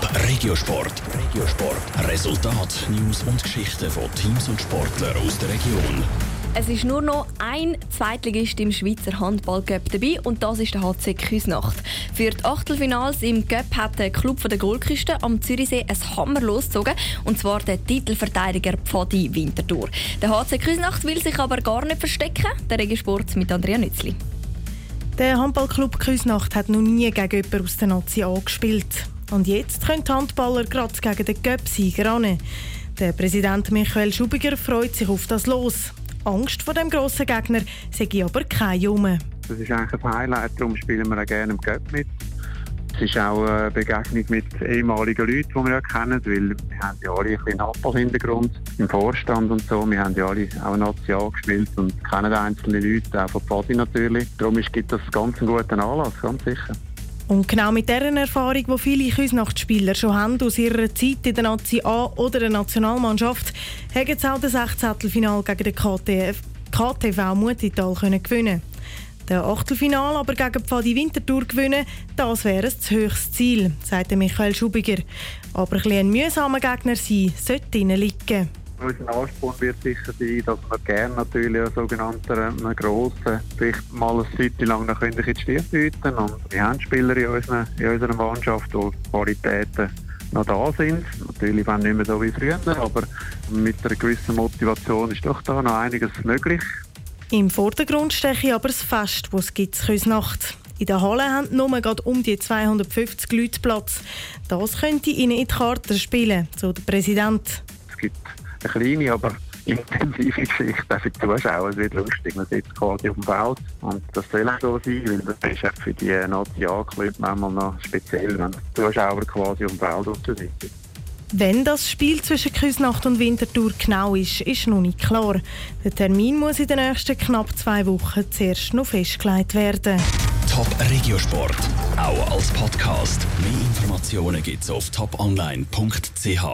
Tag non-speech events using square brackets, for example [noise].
Top Regiosport. Regiosport. Resultat, News und Geschichten von Teams und Sportlern aus der Region. Es ist nur noch ein Zweitligist im Schweizer Handballcup dabei und das ist der HC Küsnacht. Für die Achtelfinals im Cup hat der Club der Goldküste am Zürichsee ein Hammer losgezogen und zwar der Titelverteidiger Pfadi Winterthur. Der HC Küsnacht will sich aber gar nicht verstecken. Der Regensport mit Andrea Nützli. Der Handballclub Küsnacht hat noch nie gegen jemanden aus der Nazi gespielt. Und jetzt können die Handballer gerade gegen den Cup-Sieger. Der Präsident Michael Schubiger freut sich auf das Los. Angst vor dem grossen Gegner sei aber keine Jume. Das ist eigentlich ein Highlight, darum spielen wir auch gerne im Cup mit. Es ist auch eine Begegnung mit ehemaligen Leuten, die wir ja kennen, weil wir haben ja alle ein bisschen Handball-Hintergrund im Vorstand und so. Wir haben ja alle auch Nazi gespielt und kennen einzelne Leute, auch von Pfadi natürlich. Darum gibt das ganz einen guten Anlass, ganz sicher. Und genau mit dieser Erfahrung, die viele Küsnachtspieler schon haben aus ihrer Zeit in der Nazi A oder der Nationalmannschaft, haben sie auch das 16. Final gegen den KTF, KTV Mutital können gewinnen Der Achtelfinal aber gegen Pfadi Winterthur gewinnen, das wäre das höchste Ziel, sagte Michael Schubiger. Aber ein, ein mühsamer Gegner sein sollte ihnen liegen. Unser Anspruch wird sicher sein, dass wir gerne natürlich einen sogenannten einen grossen, vielleicht mal eine Zeit lang noch in die Stirn bieten. Und wir haben Spieler in, unseren, in unserer Mannschaft, die Qualitäten noch da sind. Natürlich nicht mehr so wie früher, aber mit einer gewissen Motivation ist doch da noch einiges möglich. Im Vordergrund stehe aber das Fest, das es gibt Nacht. In der Halle haben nur gerade um die 250 Leute Platz. Das könnte ihnen in die Karte spielen, so der Präsident. Es gibt eine kleine, aber [laughs] intensive Geschichte auch für die Zuschauer. Es wird lustig, man sitzt quasi auf dem Feld und das soll auch so sein, weil das ist auch für die Nationalclub manchmal noch speziell, wenn die Zuschauer quasi auf dem Feld sitzen. Wenn das Spiel zwischen Küsnacht und Winterthur genau ist, ist noch nicht klar. Der Termin muss in den nächsten knapp zwei Wochen zuerst noch festgelegt werden. Top Regiosport, auch als Podcast. Mehr Informationen gibt's auf toponline.ch.